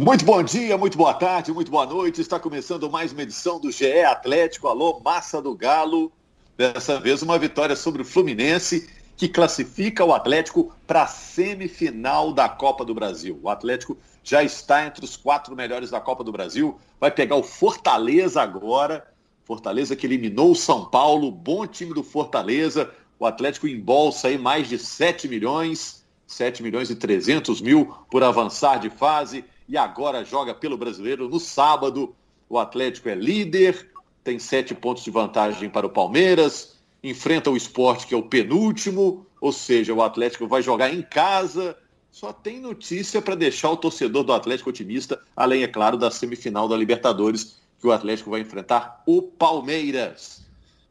Muito bom dia, muito boa tarde, muito boa noite. Está começando mais uma edição do GE Atlético. Alô, Massa do Galo. Dessa vez uma vitória sobre o Fluminense, que classifica o Atlético para a semifinal da Copa do Brasil. O Atlético já está entre os quatro melhores da Copa do Brasil. Vai pegar o Fortaleza agora. Fortaleza que eliminou o São Paulo. Bom time do Fortaleza. O Atlético embolsa aí mais de 7 milhões, 7 milhões e 300 mil por avançar de fase e agora joga pelo brasileiro no sábado. O Atlético é líder, tem sete pontos de vantagem para o Palmeiras, enfrenta o esporte, que é o penúltimo, ou seja, o Atlético vai jogar em casa. Só tem notícia para deixar o torcedor do Atlético otimista, além, é claro, da semifinal da Libertadores, que o Atlético vai enfrentar o Palmeiras.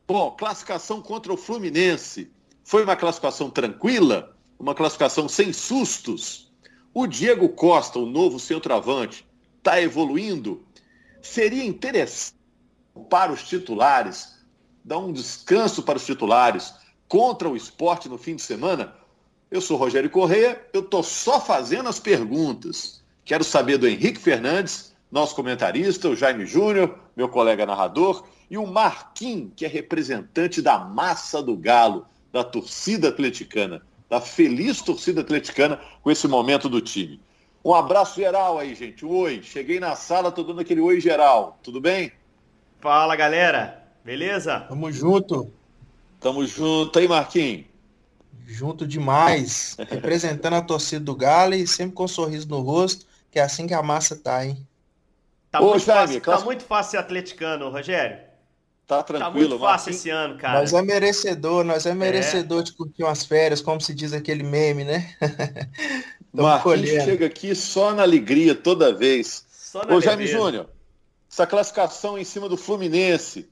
Bom, classificação contra o Fluminense. Foi uma classificação tranquila, uma classificação sem sustos. O Diego Costa, o novo centroavante, está evoluindo. Seria interessante para os titulares, dar um descanso para os titulares contra o esporte no fim de semana? Eu sou Rogério Corrêa, eu estou só fazendo as perguntas. Quero saber do Henrique Fernandes, nosso comentarista, o Jaime Júnior, meu colega narrador, e o Marquinhos, que é representante da massa do Galo, da torcida atleticana da feliz torcida atleticana com esse momento do time. Um abraço geral aí, gente. Oi, cheguei na sala, tô dando aquele oi geral. Tudo bem? Fala, galera. Beleza? Tamo junto. Tamo junto aí, Marquinhos. Junto demais. Representando a torcida do Galo e sempre com um sorriso no rosto, que é assim que a massa tá, hein? Tá, Ô, muito, Jaime, fácil, classe... tá muito fácil ser atleticano, Rogério. Tá tranquilo, Tá muito fácil esse ano, cara. Nós é merecedor, nós é, é. merecedor é. de curtir umas férias, como se diz aquele meme, né? Marquinhos chega aqui só na alegria toda vez. Só na Ô, Jaime Júnior, essa classificação em cima do Fluminense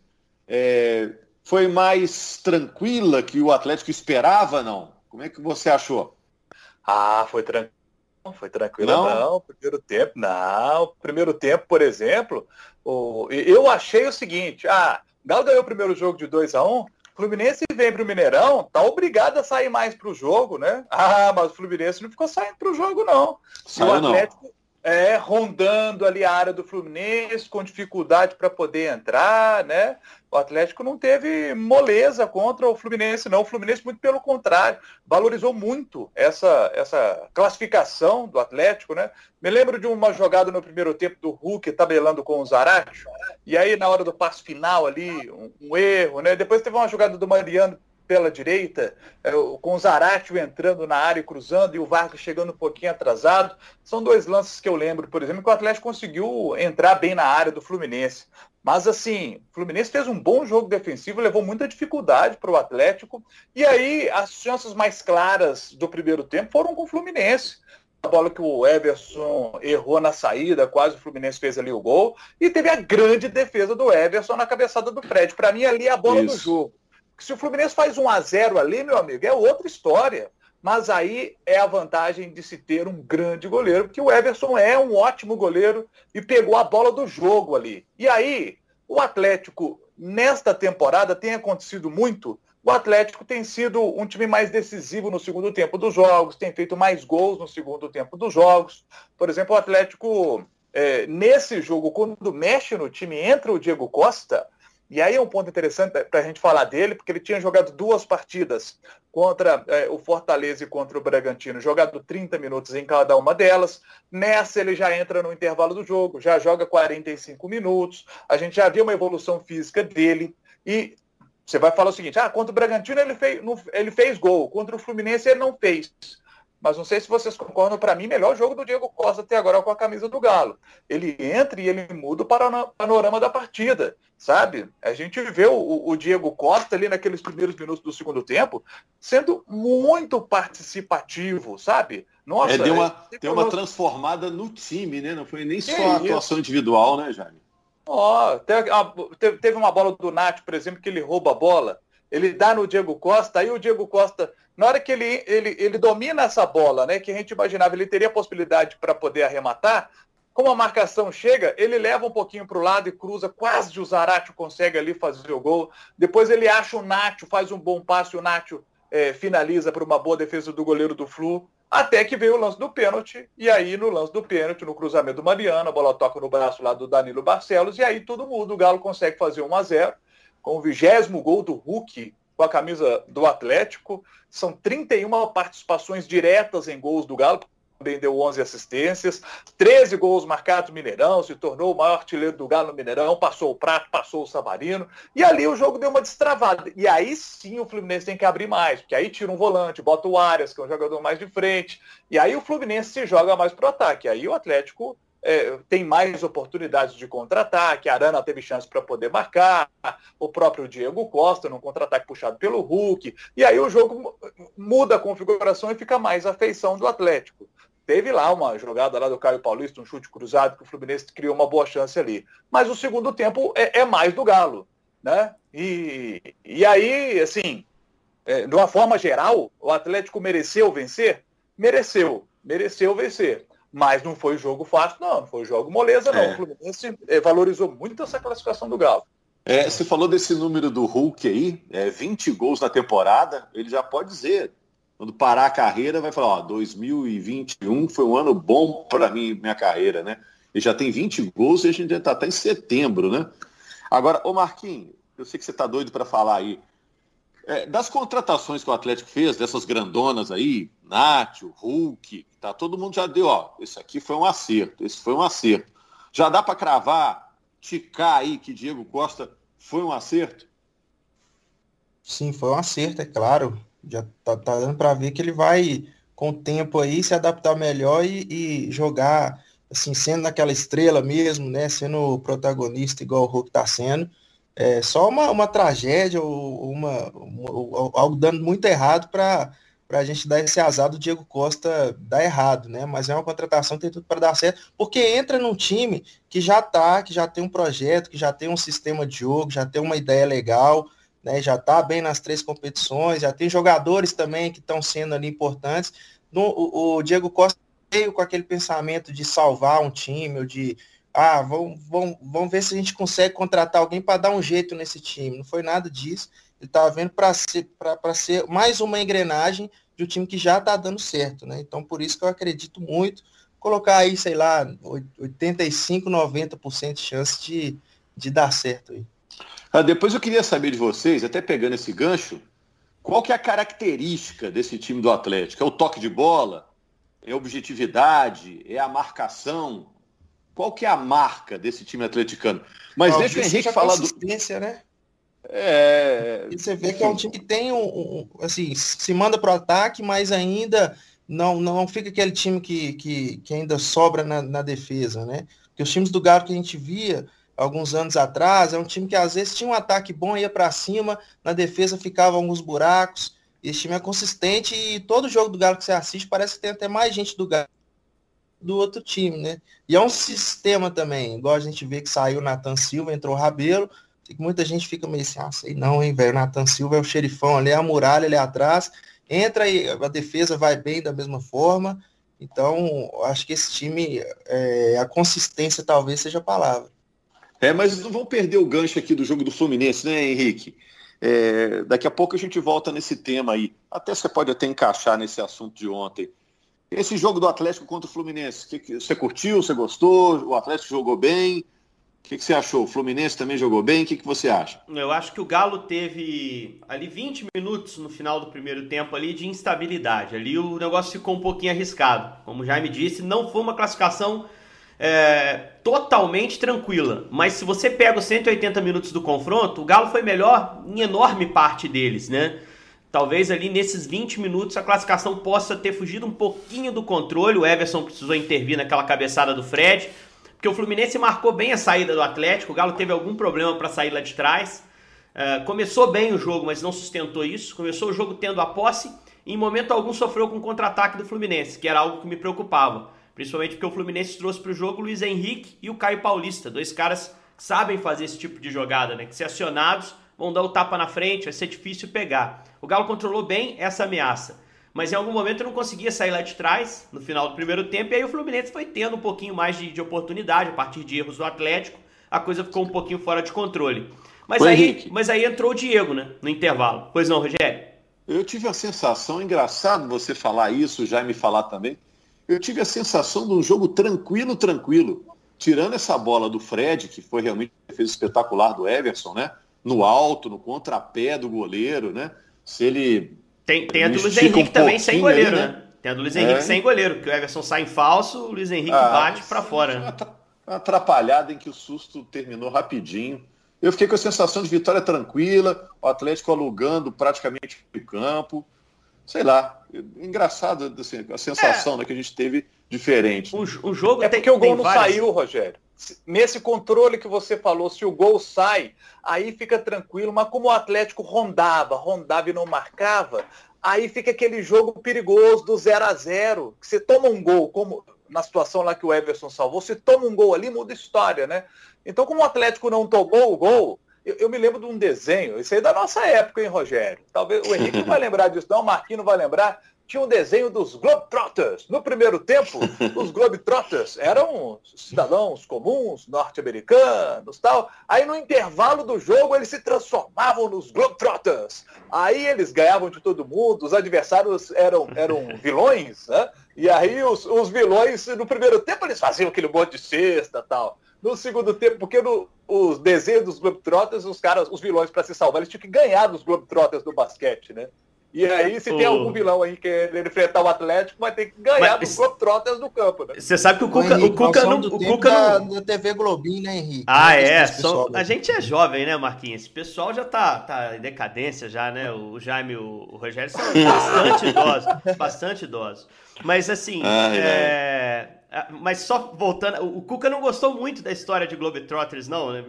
é, foi mais tranquila que o Atlético esperava, não? Como é que você achou? Ah, foi tranquilo. Foi tranquilo, não? não. Primeiro tempo, não. Primeiro tempo, por exemplo, o... eu achei o seguinte: ah, Galo ganhou o primeiro jogo de 2 a 1 um, Fluminense vem para o Mineirão, tá obrigado a sair mais para o jogo, né? Ah, mas o Fluminense não ficou saindo para o jogo, não. Saiu, o Atlético, não é, rondando ali a área do Fluminense, com dificuldade para poder entrar, né? O Atlético não teve moleza contra o Fluminense, não. O Fluminense, muito pelo contrário, valorizou muito essa, essa classificação do Atlético, né? Me lembro de uma jogada no primeiro tempo do Hulk tabelando com o Zarate, e aí na hora do passo final ali, um, um erro, né? Depois teve uma jogada do Mariano pela direita, é, com o Zaratio entrando na área e cruzando, e o Vargas chegando um pouquinho atrasado. São dois lances que eu lembro, por exemplo, que o Atlético conseguiu entrar bem na área do Fluminense. Mas assim, o Fluminense fez um bom jogo defensivo, levou muita dificuldade para o Atlético. E aí as chances mais claras do primeiro tempo foram com o Fluminense. A bola que o Everson errou na saída, quase o Fluminense fez ali o gol. E teve a grande defesa do Everson na cabeçada do Fred. Para mim, ali é a bola Isso. do jogo. Se o Fluminense faz um a 0 ali, meu amigo, é outra história. Mas aí é a vantagem de se ter um grande goleiro, porque o Everson é um ótimo goleiro e pegou a bola do jogo ali. E aí, o Atlético, nesta temporada, tem acontecido muito. O Atlético tem sido um time mais decisivo no segundo tempo dos jogos, tem feito mais gols no segundo tempo dos jogos. Por exemplo, o Atlético, é, nesse jogo, quando mexe no time, entra o Diego Costa, e aí é um ponto interessante para a gente falar dele, porque ele tinha jogado duas partidas contra é, o Fortaleza e contra o Bragantino, jogado 30 minutos em cada uma delas. Nessa ele já entra no intervalo do jogo, já joga 45 minutos. A gente já viu uma evolução física dele. E você vai falar o seguinte: ah, contra o Bragantino ele fez, ele fez gol, contra o Fluminense ele não fez mas não sei se vocês concordam, para mim, melhor jogo do Diego Costa até agora com a camisa do Galo. Ele entra e ele muda o panorama da partida, sabe? A gente vê o, o Diego Costa ali naqueles primeiros minutos do segundo tempo sendo muito participativo, sabe? Nossa, é, deu uma, é, deu uma transformada no time, né? Não foi nem só a atuação individual, né, Jaime? Ó, oh, teve, teve uma bola do Nath, por exemplo, que ele rouba a bola ele dá no Diego Costa, aí o Diego Costa, na hora que ele, ele, ele domina essa bola, né, que a gente imaginava ele teria possibilidade para poder arrematar, como a marcação chega, ele leva um pouquinho para o lado e cruza, quase o Zaratio consegue ali fazer o gol. Depois ele acha o Nacho, faz um bom passe, o Nacho é, finaliza para uma boa defesa do goleiro do Flu. Até que veio o lance do pênalti, e aí no lance do pênalti, no cruzamento do Mariano, a bola toca no braço lá do Danilo Barcelos, e aí todo mundo, o Galo consegue fazer 1 a 0 com o vigésimo gol do Hulk com a camisa do Atlético. São 31 participações diretas em gols do Galo, também deu 11 assistências, 13 gols marcados no Mineirão, se tornou o maior artilheiro do Galo no Mineirão, passou o Prato, passou o Savarino, e ali o jogo deu uma destravada. E aí sim o Fluminense tem que abrir mais, porque aí tira um volante, bota o Arias, que é um jogador mais de frente, e aí o Fluminense se joga mais pro ataque. Aí o Atlético é, tem mais oportunidades de contra-ataque, Arana teve chance para poder marcar, o próprio Diego Costa num contra-ataque puxado pelo Hulk, e aí o jogo muda a configuração e fica mais a feição do Atlético. Teve lá uma jogada lá do Caio Paulista, um chute cruzado, que o Fluminense criou uma boa chance ali. Mas o segundo tempo é, é mais do Galo. Né? E, e aí, assim, é, de uma forma geral, o Atlético mereceu vencer? Mereceu, mereceu vencer. Mas não foi jogo fácil, não. Não foi jogo moleza, não. É. O Fluminense é, valorizou muito essa classificação do Galo. É, você falou desse número do Hulk aí, é, 20 gols na temporada, ele já pode dizer, quando parar a carreira, vai falar, ó, 2021 foi um ano bom para mim, minha carreira, né? Ele já tem 20 gols e a gente já está até em setembro, né? Agora, ô Marquinhos, eu sei que você está doido para falar aí. É, das contratações que o Atlético fez, dessas grandonas aí, Nátio, Hulk, tá, todo mundo já deu, ó, esse aqui foi um acerto, esse foi um acerto. Já dá para cravar, ticar aí que Diego Costa foi um acerto? Sim, foi um acerto, é claro já tá, tá dando para ver que ele vai, com o tempo aí, se adaptar melhor e, e, jogar, assim, sendo naquela estrela mesmo, né? Sendo o protagonista igual o Hulk tá sendo. É só uma, uma tragédia ou uma, algo dando muito errado para para a gente dar esse azar do Diego Costa dar errado, né? Mas é uma contratação que tem tudo para dar certo, porque entra num time que já tá, que já tem um projeto, que já tem um sistema de jogo, já tem uma ideia legal, né, já está bem nas três competições, já tem jogadores também que estão sendo ali importantes. No, o, o, Diego Costa veio com aquele pensamento de salvar um time, ou de ah, vamos, vamos, vamos ver se a gente consegue contratar alguém para dar um jeito nesse time. Não foi nada disso. Ele estava vendo para ser, ser mais uma engrenagem de um time que já está dando certo. Né? Então, por isso que eu acredito muito. Colocar aí, sei lá, 85, 90% de chance de, de dar certo aí. Ah, depois eu queria saber de vocês, até pegando esse gancho, qual que é a característica desse time do Atlético? É o toque de bola? É a objetividade? É a marcação? Qual que é a marca desse time atleticano? Mas deixa o Henrique falar do... né? É... E você vê que é um time que tem um, um assim, se manda para o ataque, mas ainda não, não fica aquele time que, que, que ainda sobra na, na defesa, né? Porque os times do Galo que a gente via, alguns anos atrás. É um time que às vezes tinha um ataque bom, ia para cima, na defesa ficava alguns buracos. Esse time é consistente e todo jogo do Galo que você assiste parece que tem até mais gente do Galo do outro time, né? E é um sistema também, igual a gente vê que saiu Nathan Silva, entrou o Rabelo, muita gente fica meio assim, ah, sei não, hein, velho, Nathan Silva é o xerifão ali, é a muralha ali atrás, entra e a defesa vai bem da mesma forma, então acho que esse time, é, a consistência talvez seja a palavra. É, mas não vão perder o gancho aqui do jogo do Fluminense, né, Henrique? É, daqui a pouco a gente volta nesse tema aí. Até você pode até encaixar nesse assunto de ontem. Esse jogo do Atlético contra o Fluminense, que, que você curtiu, você gostou? O Atlético jogou bem? O que, que, você achou? O Fluminense também jogou bem? O que, que você acha? Eu acho que o Galo teve ali 20 minutos no final do primeiro tempo ali de instabilidade. Ali o negócio ficou um pouquinho arriscado. Como o Jaime disse, não foi uma classificação é, totalmente tranquila. Mas se você pega os 180 minutos do confronto, o Galo foi melhor em enorme parte deles, né? Talvez ali nesses 20 minutos a classificação possa ter fugido um pouquinho do controle. O Everson precisou intervir naquela cabeçada do Fred, porque o Fluminense marcou bem a saída do Atlético. O Galo teve algum problema para sair lá de trás. É, começou bem o jogo, mas não sustentou isso. Começou o jogo tendo a posse e em momento algum sofreu com o contra-ataque do Fluminense, que era algo que me preocupava. Principalmente porque o Fluminense trouxe para o jogo o Luiz Henrique e o Caio Paulista, dois caras que sabem fazer esse tipo de jogada, né? Que se acionados vão dar o tapa na frente, vai ser difícil pegar. O Galo controlou bem essa ameaça, mas em algum momento não conseguia sair lá de trás no final do primeiro tempo, e aí o Fluminense foi tendo um pouquinho mais de, de oportunidade a partir de erros do Atlético, a coisa ficou um pouquinho fora de controle. Mas, aí, mas aí entrou o Diego, né? No intervalo. Pois não, Rogério? eu tive a sensação, engraçado você falar isso, já me falar também, eu tive a sensação de um jogo tranquilo, tranquilo. Tirando essa bola do Fred, que foi realmente fez espetacular do Everson, né? No alto, no contrapé do goleiro, né? Se ele. Tem, tem a do Luiz Henrique um também sem goleiro, ali, né? né? Tem a do Luiz Henrique é. sem goleiro, que o Everson sai em falso, o Luiz Henrique ah, bate para fora. Né? Uma atrapalhada em que o susto terminou rapidinho. Eu fiquei com a sensação de vitória tranquila, o Atlético alugando praticamente o campo. Sei lá, engraçado assim, a sensação é. né, que a gente teve diferente. O, o jogo é tem, porque o gol não várias... saiu, Rogério. Nesse controle que você falou, se o gol sai, aí fica tranquilo, mas como o Atlético rondava, rondava e não marcava, aí fica aquele jogo perigoso do 0 a 0 que você toma um gol, como na situação lá que o Everson salvou, você toma um gol ali, muda a história, né? Então, como o Atlético não tomou o gol, eu, eu, me lembro de um desenho, isso aí é da nossa época, hein, Rogério? Talvez o Henrique não vai lembrar disso, não, o Marquinhos não vai lembrar. Tinha um desenho dos Globetrotters. No primeiro tempo, os Globetrotters eram cidadãos comuns, norte-americanos tal. Aí no intervalo do jogo eles se transformavam nos Globetrotters. Aí eles ganhavam de todo mundo, os adversários eram, eram vilões, né? E aí os, os vilões, no primeiro tempo, eles faziam aquele monte de cesta tal no segundo tempo, porque no, os desenhos dos Globetrotters, os caras, os vilões, para se salvar, eles tinham que ganhar dos Globetrotters do basquete, né? E aí, se tem algum vilão aí que ele enfrentar o Atlético, vai ter que ganhar Mas, dos Globetrotters do campo, né? Você sabe que o Cuca, Henrique, o Cuca não. O Cuca da, não... da TV Globinho, né, Henrique? Ah, é. Só, a gente é jovem, né, Marquinhos? Esse pessoal já tá, tá em decadência já, né? O Jaime e o, o Rogério são bastante idosos. Bastante idosos. Mas assim, é... Ah, mas só voltando, o Cuca não gostou muito da história de Globetrotters, não. Né?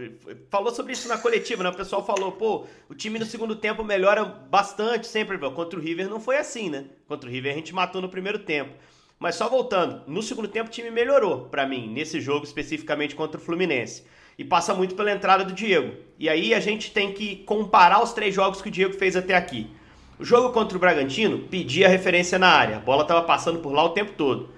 Falou sobre isso na coletiva, né? O pessoal falou, pô, o time no segundo tempo melhora bastante sempre. Contra o River não foi assim, né? Contra o River a gente matou no primeiro tempo. Mas só voltando, no segundo tempo o time melhorou para mim, nesse jogo especificamente contra o Fluminense. E passa muito pela entrada do Diego. E aí a gente tem que comparar os três jogos que o Diego fez até aqui. O jogo contra o Bragantino pedia referência na área, a bola estava passando por lá o tempo todo.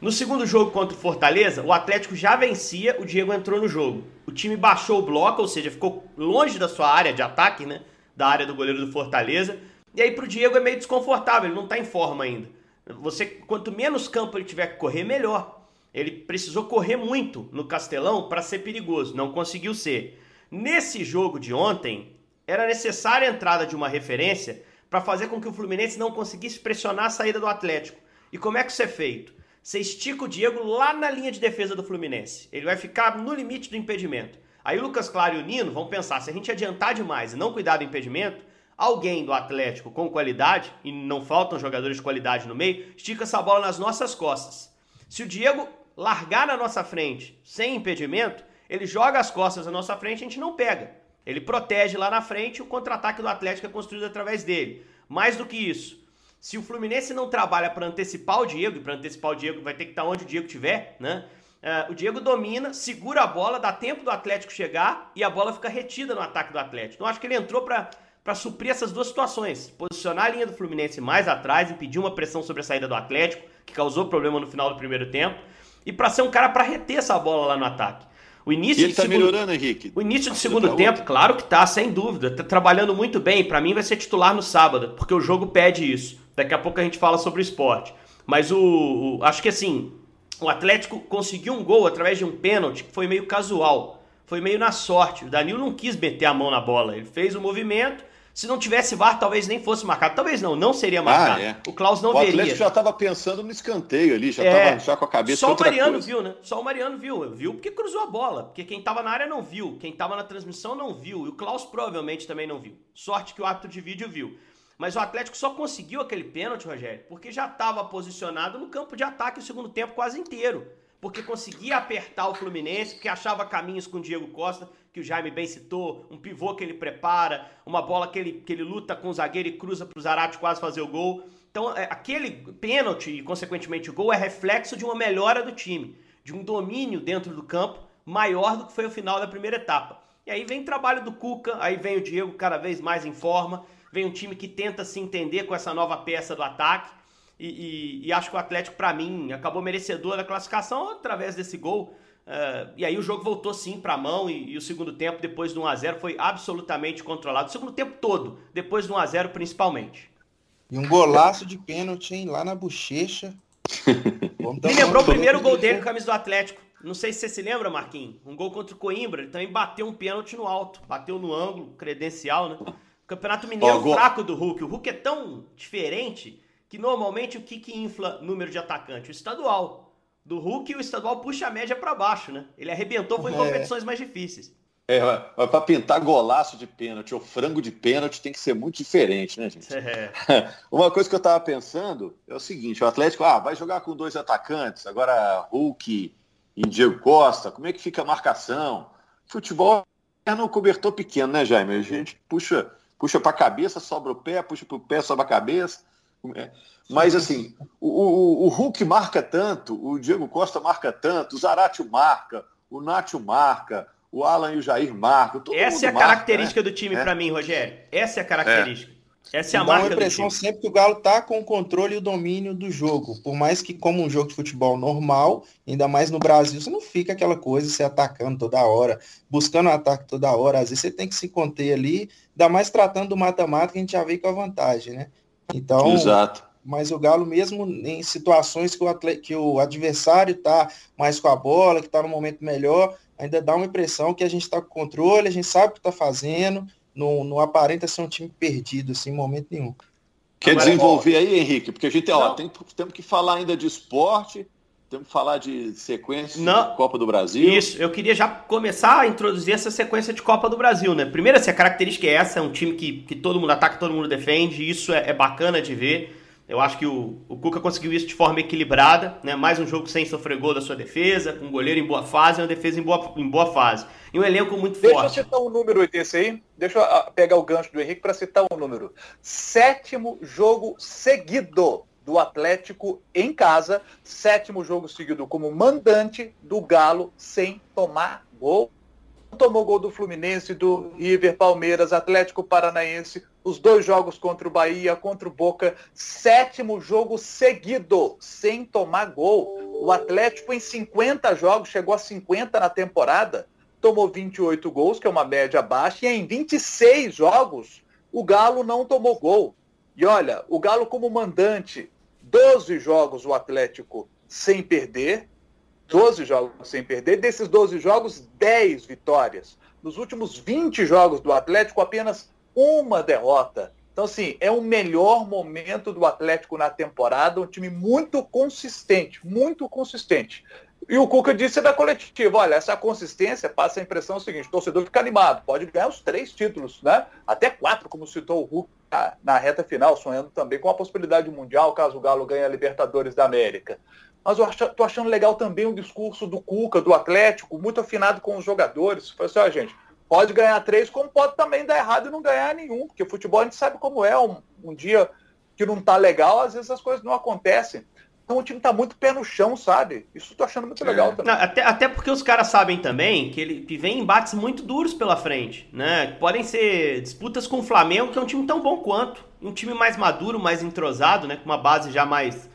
No segundo jogo contra o Fortaleza, o Atlético já vencia, o Diego entrou no jogo. O time baixou o bloco, ou seja, ficou longe da sua área de ataque, né? Da área do goleiro do Fortaleza. E aí pro Diego é meio desconfortável, ele não tá em forma ainda. Você, quanto menos campo ele tiver que correr, melhor. Ele precisou correr muito no Castelão para ser perigoso, não conseguiu ser. Nesse jogo de ontem, era necessária a entrada de uma referência para fazer com que o Fluminense não conseguisse pressionar a saída do Atlético. E como é que isso é feito? Você estica o Diego lá na linha de defesa do Fluminense. Ele vai ficar no limite do impedimento. Aí o Lucas Claro e o Nino vão pensar, se a gente adiantar demais e não cuidar do impedimento, alguém do Atlético com qualidade, e não faltam jogadores de qualidade no meio, estica essa bola nas nossas costas. Se o Diego largar na nossa frente sem impedimento, ele joga as costas na nossa frente e a gente não pega. Ele protege lá na frente o contra-ataque do Atlético é construído através dele. Mais do que isso, se o Fluminense não trabalha para antecipar o Diego, e para antecipar o Diego vai ter que estar tá onde o Diego estiver, né? Uh, o Diego domina, segura a bola, dá tempo do Atlético chegar e a bola fica retida no ataque do Atlético. Então acho que ele entrou para suprir essas duas situações. Posicionar a linha do Fluminense mais atrás, impedir uma pressão sobre a saída do Atlético, que causou problema no final do primeiro tempo, e para ser um cara para reter essa bola lá no ataque. O início ele está segundo... melhorando, Henrique. O início do segundo tempo, outra. claro que tá, sem dúvida. Tá trabalhando muito bem. Para mim vai ser titular no sábado, porque o jogo pede isso. Daqui a pouco a gente fala sobre o esporte. Mas o, o, acho que assim, o Atlético conseguiu um gol através de um pênalti que foi meio casual. Foi meio na sorte. O Danilo não quis meter a mão na bola. Ele fez o movimento. Se não tivesse VAR, talvez nem fosse marcado. Talvez não, não seria marcado. Ah, é. O Klaus não o veria. O Atlético já estava pensando no escanteio ali, já estava é. já com a cabeça Só o Mariano coisa. viu, né? Só o Mariano viu. Viu porque cruzou a bola. Porque quem estava na área não viu. Quem estava na transmissão não viu. E o Klaus provavelmente também não viu. Sorte que o árbitro de vídeo viu. Mas o Atlético só conseguiu aquele pênalti, Rogério, porque já estava posicionado no campo de ataque o segundo tempo quase inteiro. Porque conseguia apertar o Fluminense, porque achava caminhos com o Diego Costa, que o Jaime bem citou, um pivô que ele prepara, uma bola que ele, que ele luta com o zagueiro e cruza para o Zarate quase fazer o gol. Então, é, aquele pênalti e, consequentemente, o gol é reflexo de uma melhora do time, de um domínio dentro do campo maior do que foi o final da primeira etapa. E aí vem o trabalho do Cuca, aí vem o Diego cada vez mais em forma vem um time que tenta se entender com essa nova peça do ataque. E, e, e acho que o Atlético, para mim, acabou merecedor da classificação através desse gol. Uh, e aí o jogo voltou sim para a mão e, e, o segundo tempo, depois do 1x0, foi absolutamente controlado. O segundo tempo todo, depois do 1x0 principalmente. E um golaço de pênalti, hein, lá na bochecha. Me lembrou o primeiro gol dele com a camisa do Atlético. Não sei se você se lembra, Marquinhos. Um gol contra o Coimbra. Ele também bateu um pênalti no alto. Bateu no ângulo, credencial, né? Campeonato Mineiro oh, fraco do Hulk. O Hulk é tão diferente que normalmente o que, que infla número de atacante? O estadual. Do Hulk, o estadual puxa a média para baixo, né? Ele arrebentou, foi em é. competições mais difíceis. É, mas para pintar golaço de pênalti ou frango de pênalti tem que ser muito diferente, né, gente? É. Uma coisa que eu estava pensando é o seguinte: o Atlético ah, vai jogar com dois atacantes, agora Hulk e Diego Costa, como é que fica a marcação? Futebol é no cobertor pequeno, né, Jaime? A gente puxa, puxa para a cabeça, sobra o pé, puxa para o pé, sobra a cabeça. É. Mas assim, o, o, o, Hulk marca tanto, o Diego Costa marca tanto, o Zaratio marca, o Nacho marca, o Alan e o Jair marcam. Essa é a marca, característica né? do time é. para mim, Rogério. Essa é a característica. É. Essa é a Dá marca uma impressão sempre que o Galo tá com o controle e o domínio do jogo. Por mais que, como um jogo de futebol normal, ainda mais no Brasil, você não fica aquela coisa, você atacando toda hora, buscando um ataque toda hora. Às vezes você tem que se conter ali, ainda mais tratando do mata-mata, que a gente já veio com a vantagem, né? Então, Exato. Mas o Galo, mesmo em situações que o, atleta, que o adversário tá mais com a bola, que tá no momento melhor, ainda dá uma impressão que a gente está com controle, a gente sabe o que está fazendo, não, não aparenta ser um time perdido assim, em momento nenhum. Quer Agora, desenvolver aí, Henrique? Porque a gente ó, tem, temos que falar ainda de esporte, temos que falar de sequência não, de Copa do Brasil. Isso, eu queria já começar a introduzir essa sequência de Copa do Brasil, né? Primeiro, assim, a característica é essa, é um time que, que todo mundo ataca, todo mundo defende, isso é, é bacana de ver. Eu acho que o, o Cuca conseguiu isso de forma equilibrada, né? Mais um jogo sem sofrer gol da sua defesa, com um goleiro em boa fase e uma defesa em boa, em boa fase. E um elenco muito Deixa forte. Deixa eu citar um número desse aí. Deixa eu pegar o gancho do Henrique para citar um número. Sétimo jogo seguido do Atlético em casa. Sétimo jogo seguido como mandante do Galo sem tomar gol tomou gol do Fluminense, do River, Palmeiras, Atlético Paranaense, os dois jogos contra o Bahia, contra o Boca, sétimo jogo seguido, sem tomar gol. O Atlético em 50 jogos, chegou a 50 na temporada, tomou 28 gols, que é uma média baixa, e em 26 jogos, o Galo não tomou gol. E olha, o Galo como mandante, 12 jogos o Atlético sem perder, 12 jogos sem perder. Desses 12 jogos, 10 vitórias. Nos últimos 20 jogos do Atlético, apenas uma derrota. Então, assim, é o melhor momento do Atlético na temporada, um time muito consistente, muito consistente. E o Cuca disse da coletiva, olha, essa consistência passa a impressão seguinte, o torcedor fica animado, pode ganhar os três títulos, né? Até quatro, como citou o Hulk na reta final, sonhando também com a possibilidade mundial, caso o Galo ganhe a Libertadores da América. Mas eu estou achando legal também o discurso do Cuca, do Atlético, muito afinado com os jogadores. Falei assim, ó, gente, pode ganhar três, como pode também dar errado e não ganhar nenhum, porque futebol a gente sabe como é. Um, um dia que não tá legal, às vezes as coisas não acontecem. Então o time tá muito pé no chão, sabe? Isso eu tô achando muito legal é. também. Não, até, até porque os caras sabem também que ele que vem embates muito duros pela frente, né? Podem ser disputas com o Flamengo, que é um time tão bom quanto. Um time mais maduro, mais entrosado, né? Com uma base já mais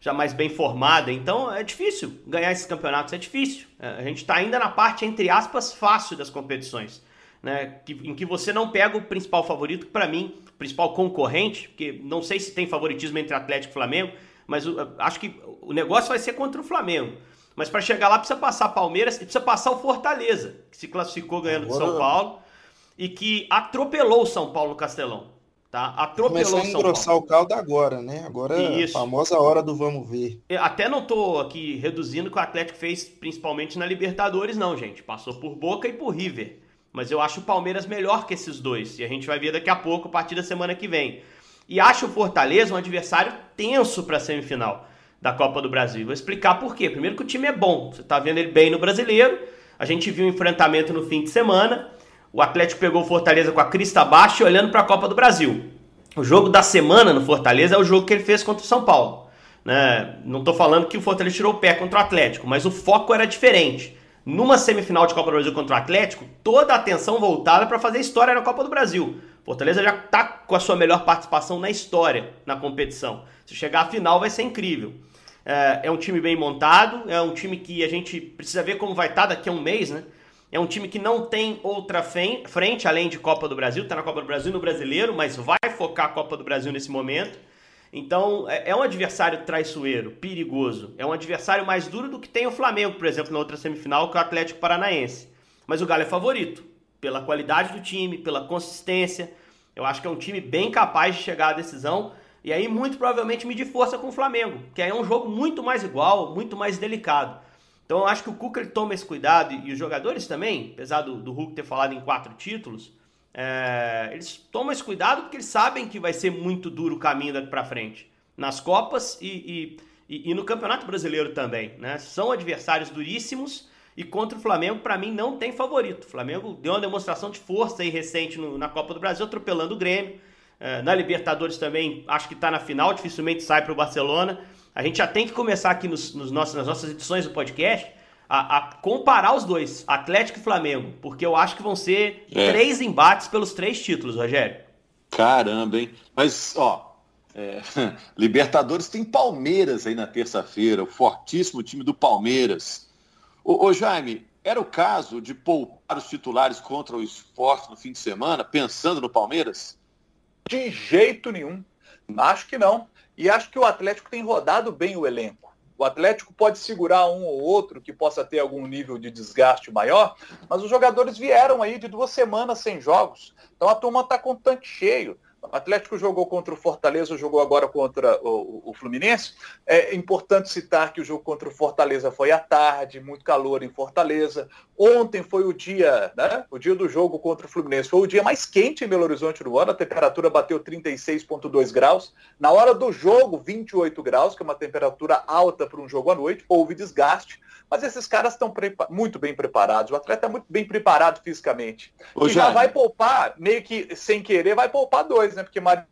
já mais bem formada. Então é difícil ganhar esses campeonatos, é difícil. É, a gente está ainda na parte, entre aspas, fácil das competições. Né, em que você não pega o principal favorito, para mim, o principal concorrente, porque não sei se tem favoritismo entre Atlético e Flamengo, mas acho que o negócio vai ser contra o Flamengo. Mas para chegar lá precisa passar Palmeiras e precisa passar o Fortaleza, que se classificou ganhando de São Paulo e que atropelou o São Paulo no Castelão. Tá? Atropelou Começou a engrossar o caldo agora, né? Agora é a famosa hora do vamos ver. Eu até não tô aqui reduzindo o que o Atlético fez, principalmente na Libertadores, não, gente. Passou por Boca e por River. Mas eu acho o Palmeiras melhor que esses dois. E a gente vai ver daqui a pouco, a partir da semana que vem. E acho o Fortaleza um adversário tenso para a semifinal da Copa do Brasil. Vou explicar por quê. Primeiro que o time é bom. Você tá vendo ele bem no brasileiro. A gente viu o um enfrentamento no fim de semana. O Atlético pegou o Fortaleza com a crista baixa e olhando para a Copa do Brasil. O jogo da semana no Fortaleza é o jogo que ele fez contra o São Paulo. Né? Não estou falando que o Fortaleza tirou o pé contra o Atlético, mas o foco era diferente. Numa semifinal de Copa do Brasil contra o Atlético, toda a atenção voltada para fazer história na Copa do Brasil. Fortaleza já está com a sua melhor participação na história na competição. Se chegar à final vai ser incrível. É, é um time bem montado, é um time que a gente precisa ver como vai estar tá daqui a um mês, né? É um time que não tem outra frente além de Copa do Brasil, está na Copa do Brasil no Brasileiro, mas vai focar a Copa do Brasil nesse momento. Então, é, é um adversário traiçoeiro, perigoso. É um adversário mais duro do que tem o Flamengo, por exemplo, na outra semifinal, que é o Atlético Paranaense. Mas o Galo é favorito, pela qualidade do time, pela consistência. Eu acho que é um time bem capaz de chegar à decisão. E aí, muito provavelmente, medir força com o Flamengo, que aí é um jogo muito mais igual, muito mais delicado. Então, eu acho que o Cuca ele toma esse cuidado, e os jogadores também, apesar do, do Hulk ter falado em quatro títulos, é, eles tomam esse cuidado porque eles sabem que vai ser muito duro o caminho daqui para frente. Nas Copas e, e, e, e, no Campeonato Brasileiro também. Né? São adversários duríssimos e contra o Flamengo, para mim, não tem favorito. O Flamengo deu uma demonstração de força aí recente no, na Copa do Brasil, atropelando o Grêmio. É, na Libertadores também, acho que está na final, dificilmente sai para o Barcelona. A gente já tem que começar aqui nos, nos nossos, nas nossas edições do podcast a, a, comparar os dois, Atlético e Flamengo, porque eu acho que vão ser é. três embates pelos três títulos, Rogério. Caramba, hein? Mas, ó, é, Libertadores tem Palmeiras aí na terça-feira, o fortíssimo time do Palmeiras. Ô, ô, Jaime, era o caso de poupar os titulares contra o esporte no fim de semana, pensando no Palmeiras? De jeito nenhum. Acho que não. E acho que o Atlético tem rodado bem o elenco. O Atlético pode segurar um ou outro que possa ter algum nível de desgaste maior, mas os jogadores vieram aí de duas semanas sem jogos. Então a turma está com o tanque cheio. O Atlético jogou contra o Fortaleza, jogou agora contra o, o, Fluminense. É importante citar que o jogo contra o Fortaleza foi à tarde, muito calor em Fortaleza. Ontem foi o dia, né? O dia do jogo contra o Fluminense. Foi o dia mais quente em Belo Horizonte do ano. A temperatura bateu 36,2 graus. Na hora do jogo, 28 graus, que é uma temperatura alta para um jogo à noite. Houve desgaste. Mas esses caras estão muito bem preparados. O atleta é muito bem preparado fisicamente. Ô, e já vai poupar, meio que sem querer, vai poupar dois, né? Porque Marinho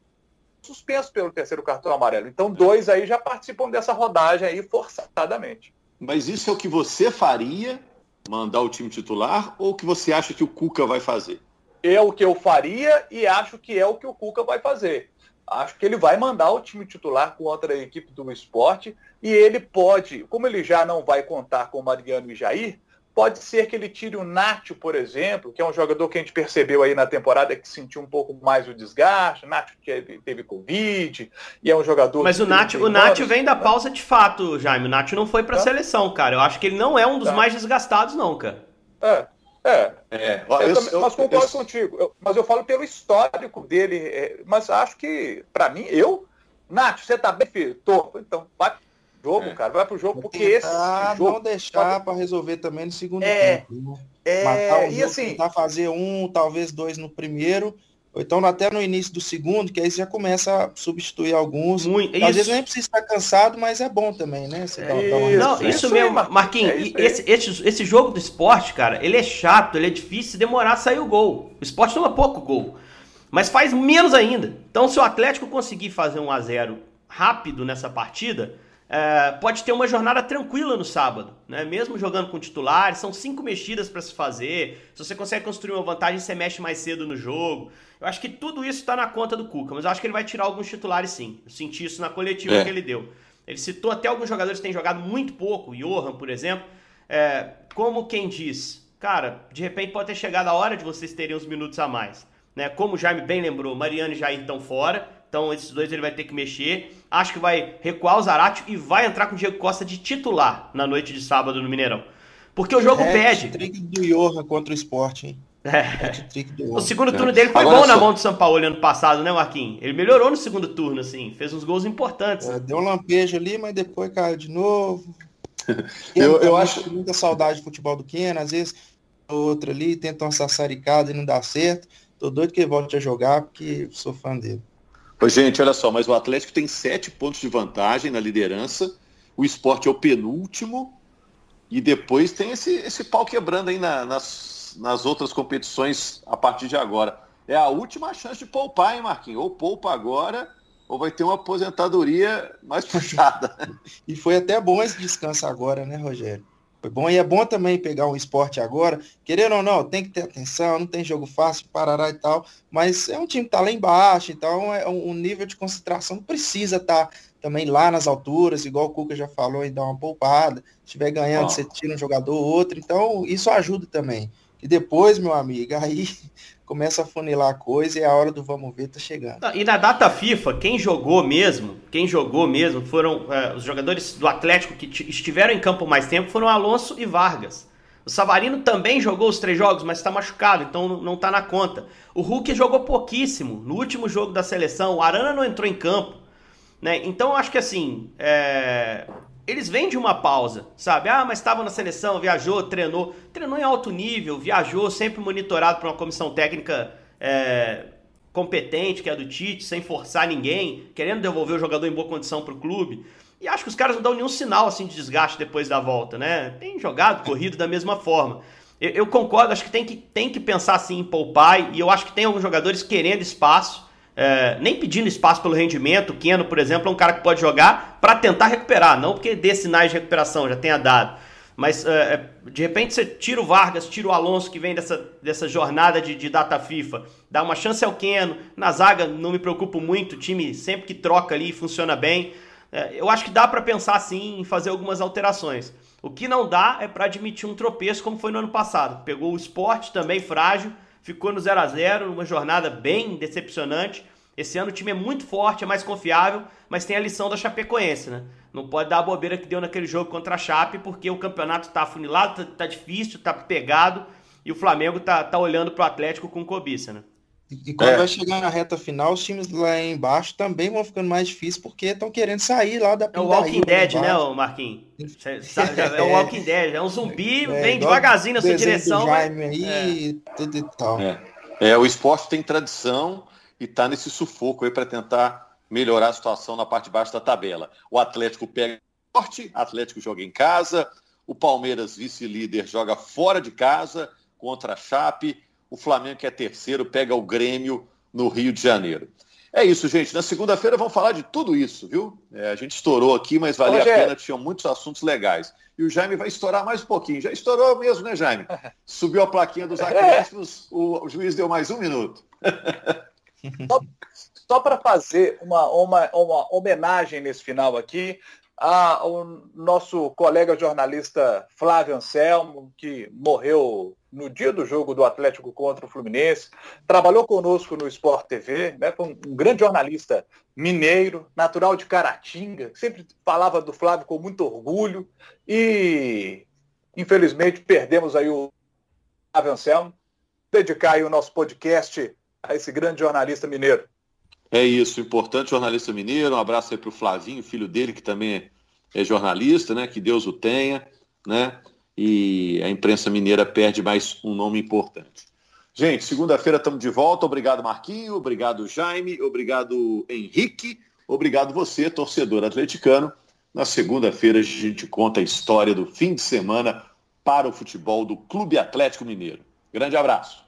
suspenso pelo terceiro cartão amarelo. Então, dois aí já participam dessa rodagem aí forçadamente. Mas isso é o que você faria, mandar o time titular, ou o que você acha que o Cuca vai fazer? É o que eu faria e acho que é o que o Cuca vai fazer acho que ele vai mandar o time titular contra a equipe do esporte e ele pode, como ele já não vai contar com o Mariano e Jair, pode ser que ele tire o Nacho, por exemplo, que é um jogador que a gente percebeu aí na temporada que sentiu um pouco mais o desgaste, o Nacho teve, teve Covid, e é um jogador... Mas o Nacho, o Nacho vem da pausa de fato, Jaime, o Nacho não foi para a tá. seleção, cara, eu acho que ele não é um dos tá. mais desgastados não, cara. É, é, é. Eu, eu, também, mas concordo eu, contigo. Eu, mas eu falo pelo histórico dele. É, mas acho que, para mim, eu. Nath, você tá bem, filho? Tô. Então, vai jogo, é. cara. Vai pro jogo, porque esse. Jogo, não deixar pode... para resolver também no segundo é, tempo. Né? É, Matar o e jogo, assim, tentar fazer um, talvez dois no primeiro ou então até no início do segundo, que aí você já começa a substituir alguns. Muito, Às isso. vezes nem precisa estar cansado, mas é bom também, né? Você é, dá, não, isso, isso mesmo, Marquinhos. É esse, esse, esse jogo do esporte, cara, ele é chato, ele é difícil demorar a sair o gol. O esporte toma pouco gol. Mas faz menos ainda. Então, se o Atlético conseguir fazer um a 0 rápido nessa partida, é, pode ter uma jornada tranquila no sábado, né? Mesmo jogando com titulares, são cinco mexidas para se fazer. Se você consegue construir uma vantagem, você mexe mais cedo no jogo. Eu acho que tudo isso está na conta do Cuca, mas eu acho que ele vai tirar alguns titulares sim. Eu senti isso na coletiva é. que ele deu. Ele citou até alguns jogadores que têm jogado muito pouco, Johan, por exemplo, é, como quem diz, cara, de repente pode ter chegado a hora de vocês terem uns minutos a mais. Né? Como o Jaime bem lembrou, Mariano e Jair estão fora, então esses dois ele vai ter que mexer. Acho que vai recuar o Zarate e vai entrar com o Diego Costa de titular na noite de sábado no Mineirão. Porque o jogo é, pede. Trick do Johan contra o Sport, hein? É. O segundo turno dele foi Agora bom só... na mão do São Paulo ano passado, né, Marquinhos? Ele melhorou no segundo turno, assim, fez uns gols importantes. É, deu um lampejo ali, mas depois caiu de novo. eu, eu acho muita saudade do futebol do Keno, às vezes outro ali tenta uma sassaricada e não dá certo. Tô doido que ele volte a jogar, porque sou fã dele. Pois, gente, olha só, mas o Atlético tem sete pontos de vantagem na liderança, o esporte é o penúltimo, e depois tem esse, esse pau quebrando aí na, nas, nas outras competições a partir de agora. É a última chance de poupar, hein, Marquinhos? Ou poupa agora, ou vai ter uma aposentadoria mais puxada. e foi até bom esse descanso agora, né, Rogério? Foi bom. E é bom também pegar um esporte agora. Querendo ou não, tem que ter atenção, não tem jogo fácil, parará e tal. Mas é um time que tá lá embaixo, então é um, nível de concentração precisa estar tá também lá nas alturas, igual o Cuca já falou, e dar uma poupada. Se estiver ganhando, você tira um jogador ou outro. Então, isso ajuda também. E depois, meu amigo, aí começa a funilar a coisa e a hora do vamos ver tá chegando. E na data FIFA, quem jogou mesmo, quem jogou mesmo foram é, os jogadores do Atlético que estiveram em campo mais tempo foram Alonso e Vargas. O Savarino também jogou os três jogos, mas está machucado, então não está na conta. O Hulk jogou pouquíssimo no último jogo da seleção. O Arana não entrou em campo. Né? Então acho que assim, é eles vêm de uma pausa, sabe? Ah, mas estava na seleção, viajou, treinou. Treinou em alto nível, viajou, sempre monitorado por uma comissão técnica é, competente, que é a do Tite, sem forçar ninguém, querendo devolver o jogador em boa condição para o clube. E acho que os caras não dão nenhum sinal assim de desgaste depois da volta, né? Tem jogado, corrido da mesma forma. Eu, eu concordo, acho que tem, que tem que pensar assim em poupar, e eu acho que tem alguns jogadores querendo espaço é, nem pedindo espaço pelo rendimento. O Keno, por exemplo, é um cara que pode jogar para tentar recuperar, não porque dê sinais de recuperação, já tenha dado. Mas é, é, de repente você tira o Vargas, tira o Alonso que vem dessa, dessa jornada de, de data FIFA, dá uma chance ao Keno. Na zaga não me preocupo muito, o time sempre que troca ali funciona bem. É, eu acho que dá para pensar sim em fazer algumas alterações. O que não dá é para admitir um tropeço como foi no ano passado. Pegou o esporte também frágil ficou no 0 a 0 uma jornada bem decepcionante. Esse ano o time é muito forte, é mais confiável, mas tem a lição da Chapecoense, né? Não pode dar a bobeira que deu naquele jogo contra a Chape, porque o campeonato tá afunilado, tá, tá difícil, tá pegado, e o Flamengo tá, tá olhando pro Atlético com cobiça, né? E, quando é. vai chegar na reta final, os times lá embaixo também vão ficando mais difíceis porque estão querendo sair lá da É o Walking Dead, né, Marquinhos? É o Walking Dead, é um zumbi, é, vem devagarzinho na sua direção. Jaime aí, é. tudo e tal. É. é, o esporte tem tradição e tá nesse sufoco aí para tentar melhorar a situação na parte de baixo da tabela. O Atlético pega forte, Atlético joga em casa, o Palmeiras, vice-líder, joga fora de casa contra a Chape o Flamengo, que é terceiro, pega o Grêmio no Rio de Janeiro. É isso, gente. Na segunda-feira vamos falar de tudo isso, viu? É, a gente estourou aqui, mas valia a pena, tinha muitos assuntos legais. E o Jaime vai estourar mais um pouquinho. Já estourou mesmo, né, Jaime? Subiu a plaquinha dos acréscimos, o, o juiz deu mais um minuto. só, só para fazer uma, uma, uma homenagem nesse final aqui, ao nosso colega jornalista Flávio Anselmo, que morreu no dia do jogo do Atlético contra o Fluminense, trabalhou conosco no Sport TV, né, foi um, um grande jornalista mineiro, natural de Caratinga, sempre falava do Flávio com muito orgulho e infelizmente perdemos aí o Flávio Anselmo. Dedicar aí o nosso podcast a esse grande jornalista mineiro. É isso, importante jornalista mineiro. Um abraço aí para o Flavinho, filho dele, que também é jornalista, né? Que Deus o tenha, né? E a imprensa mineira perde mais um nome importante. Gente, segunda-feira estamos de volta. Obrigado, Marquinho. Obrigado, Jaime. Obrigado, Henrique. Obrigado você, torcedor atleticano. Na segunda-feira a gente conta a história do fim de semana para o futebol do Clube Atlético Mineiro. Grande abraço.